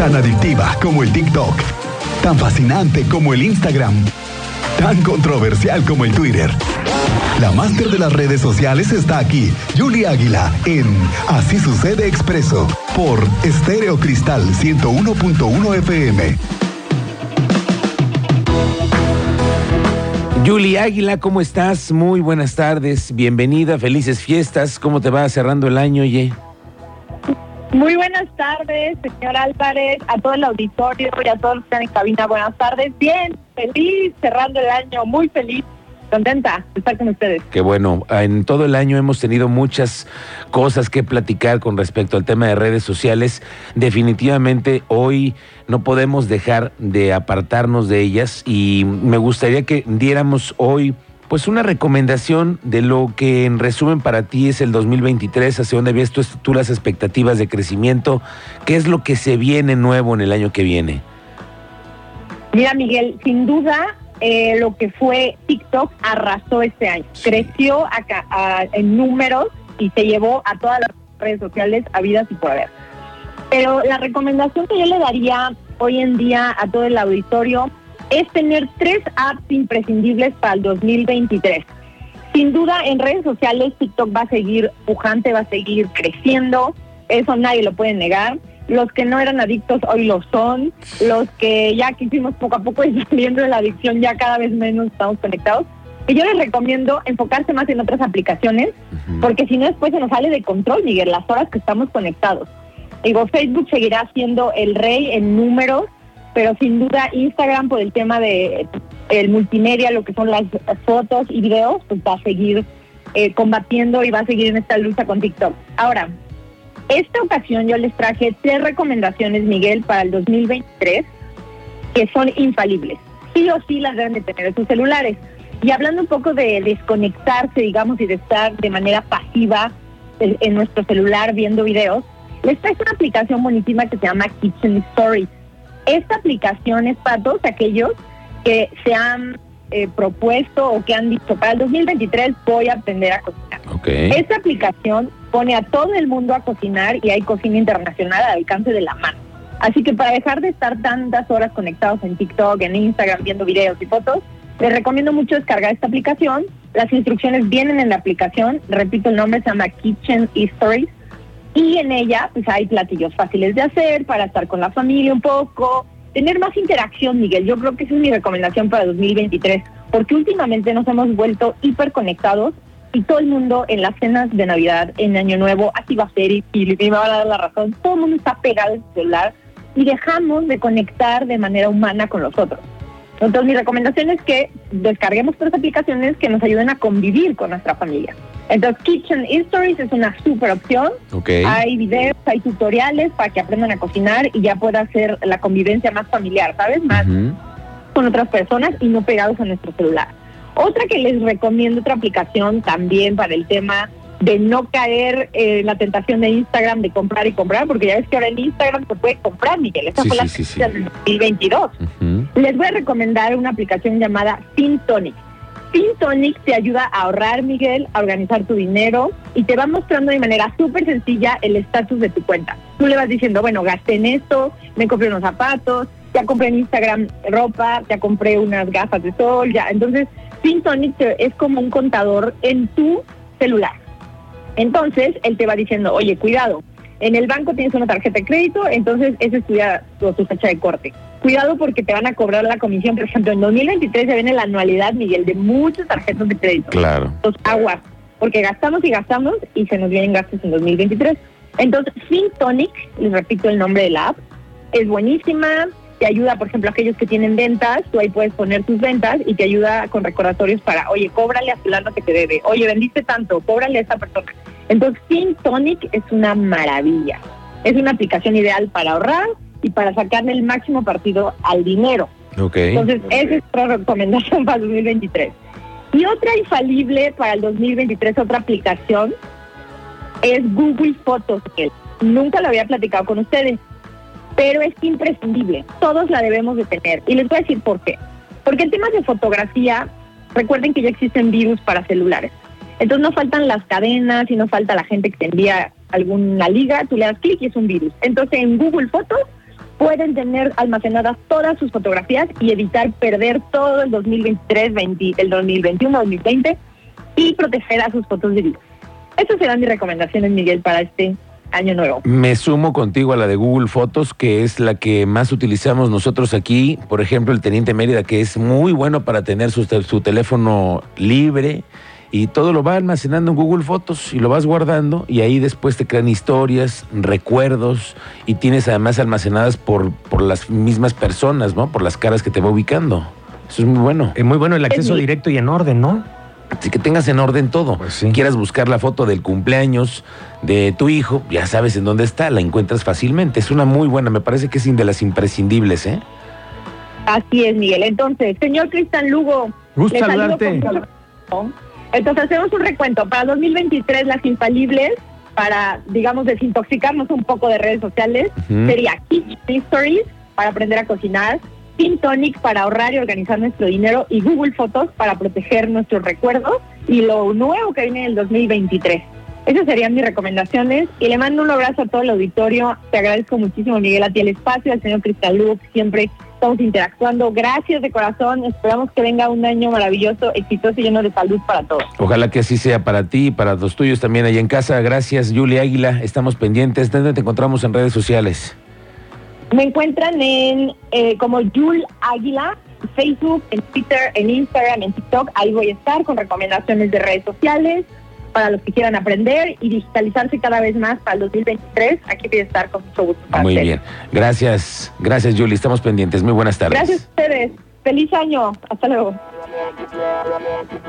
Tan adictiva como el TikTok. Tan fascinante como el Instagram. Tan controversial como el Twitter. La máster de las redes sociales está aquí, Julia Águila, en Así sucede expreso, por Estéreo Cristal 101.1 FM. Julie Águila, ¿cómo estás? Muy buenas tardes, bienvenida, felices fiestas. ¿Cómo te va cerrando el año, Ye? Muy buenas tardes, señor Álvarez, a todo el auditorio y a todos los que están en cabina. Buenas tardes, bien, feliz, cerrando el año, muy feliz contenta de estar con ustedes. Qué bueno, en todo el año hemos tenido muchas cosas que platicar con respecto al tema de redes sociales. Definitivamente hoy no podemos dejar de apartarnos de ellas y me gustaría que diéramos hoy pues una recomendación de lo que en resumen para ti es el 2023, hacia dónde ves tú las expectativas de crecimiento, qué es lo que se viene nuevo en el año que viene. Mira, Miguel, sin duda eh, lo que fue TikTok arrasó este año. Creció acá, en números y se llevó a todas las redes sociales habidas y por haber. Pero la recomendación que yo le daría hoy en día a todo el auditorio es tener tres apps imprescindibles para el 2023. Sin duda, en redes sociales TikTok va a seguir pujante, va a seguir creciendo, eso nadie lo puede negar los que no eran adictos hoy lo son, los que ya quisimos poco a poco ir saliendo de la adicción, ya cada vez menos estamos conectados. Y yo les recomiendo enfocarse más en otras aplicaciones, porque si no después se nos sale de control, Miguel, las horas que estamos conectados. Digo, Facebook seguirá siendo el rey en números, pero sin duda Instagram por el tema de el multimedia, lo que son las fotos y videos, pues va a seguir eh, combatiendo y va a seguir en esta lucha con TikTok. Ahora, esta ocasión yo les traje tres recomendaciones, Miguel, para el 2023 que son infalibles. Sí o sí las deben de tener en sus celulares. Y hablando un poco de desconectarse, digamos, y de estar de manera pasiva en nuestro celular viendo videos, les traigo una aplicación buenísima que se llama Kitchen Stories. Esta aplicación es para todos aquellos que se han eh, propuesto o que han dicho, para el 2023 voy a aprender a cocinar. Esta aplicación pone a todo el mundo a cocinar y hay cocina internacional al alcance de la mano. Así que para dejar de estar tantas horas conectados en TikTok, en Instagram, viendo videos y fotos, les recomiendo mucho descargar esta aplicación. Las instrucciones vienen en la aplicación. Repito, el nombre se llama Kitchen Stories. Y en ella pues hay platillos fáciles de hacer para estar con la familia un poco, tener más interacción, Miguel. Yo creo que esa es mi recomendación para 2023, porque últimamente nos hemos vuelto hiperconectados y todo el mundo en las cenas de Navidad, en Año Nuevo, así va a ser y, me va a dar la razón, todo el mundo está pegado su celular y dejamos de conectar de manera humana con los otros. Entonces mi recomendación es que descarguemos tres aplicaciones que nos ayuden a convivir con nuestra familia. Entonces Kitchen Stories es una super opción. Hay videos, hay tutoriales para que aprendan a cocinar y ya pueda hacer la convivencia más familiar, ¿sabes? Más con otras personas y no pegados a nuestro celular. Otra que les recomiendo, otra aplicación también para el tema de no caer en la tentación de Instagram de comprar y comprar, porque ya ves que ahora en Instagram se puede comprar, Miguel. Esa fue la sí, del 2022. Les voy a recomendar una aplicación llamada FinTonic. FinTonic te ayuda a ahorrar, Miguel, a organizar tu dinero y te va mostrando de manera súper sencilla el estatus de tu cuenta. Tú le vas diciendo, bueno, gasté en esto, me compré unos zapatos, ya compré en Instagram ropa, ya compré unas gafas de sol, ya. Entonces, FinTonic es como un contador en tu celular. Entonces, él te va diciendo, oye, cuidado, en el banco tienes una tarjeta de crédito, entonces es tu, tu fecha de corte. Cuidado porque te van a cobrar la comisión. Por ejemplo, en 2023 se viene la anualidad, Miguel, de muchas tarjetas de crédito. Claro. Entonces, aguas, porque gastamos y gastamos y se nos vienen gastos en 2023. Entonces, FinTonic, les repito el nombre de la app, es buenísima, te ayuda, por ejemplo, a aquellos que tienen ventas, tú ahí puedes poner tus ventas y te ayuda con recordatorios para, oye, cóbrale a fulano que te debe, oye, vendiste tanto, cóbrale a esa persona. Entonces, FinTonic es una maravilla. Es una aplicación ideal para ahorrar y para sacarle el máximo partido al dinero. Okay. Entonces, esa es otra recomendación para el 2023. Y otra infalible para el 2023, otra aplicación, es Google Fotos. Nunca lo había platicado con ustedes pero es imprescindible. Todos la debemos de tener. Y les voy a decir por qué. Porque en temas de fotografía, recuerden que ya existen virus para celulares. Entonces no faltan las cadenas y no falta la gente que te envía alguna liga, tú le das clic y es un virus. Entonces en Google Fotos pueden tener almacenadas todas sus fotografías y evitar perder todo el 2023, 20, el 2021, 2020 y proteger a sus fotos de vida. Esas serán mis recomendaciones, Miguel, para este año nuevo. Me sumo contigo a la de Google Fotos, que es la que más utilizamos nosotros aquí. Por ejemplo, el Teniente Mérida, que es muy bueno para tener su teléfono libre y todo lo va almacenando en Google Fotos y lo vas guardando y ahí después te crean historias, recuerdos y tienes además almacenadas por, por las mismas personas, ¿no? Por las caras que te va ubicando. Eso es muy bueno. Es muy bueno el acceso directo y en orden, ¿no? Así que tengas en orden todo. Pues sí. Quieras buscar la foto del cumpleaños de tu hijo, ya sabes en dónde está, la encuentras fácilmente. Es una muy buena, me parece que es de las imprescindibles, ¿eh? Así es, Miguel. Entonces, señor Cristian Lugo. Gusto saludarte. con Entonces, hacemos un recuento. Para 2023, las infalibles, para, digamos, desintoxicarnos un poco de redes sociales, sería Kitchen Stories, para aprender a cocinar, Pin Tonic, para ahorrar y organizar nuestro dinero, y Google Fotos, para proteger nuestros recuerdos, y lo nuevo que viene en el 2023. Esas serían mis recomendaciones y le mando un abrazo a todo el auditorio. Te agradezco muchísimo, Miguel, a ti el espacio, al señor Cristal que siempre estamos interactuando. Gracias de corazón. Esperamos que venga un año maravilloso, exitoso y lleno de salud para todos. Ojalá que así sea para ti y para los tuyos también allá en casa. Gracias, Julia Águila. Estamos pendientes. ¿Dónde te encontramos en redes sociales? Me encuentran en eh, como Yul Águila, Facebook, en Twitter, en Instagram, en TikTok. Ahí voy a estar con recomendaciones de redes sociales para los que quieran aprender y digitalizarse cada vez más para el 2023. Aquí voy a estar con mucho gusto. para Muy bien. Gracias. Gracias, Julia. Estamos pendientes. Muy buenas tardes. Gracias a ustedes. Feliz año. Hasta luego.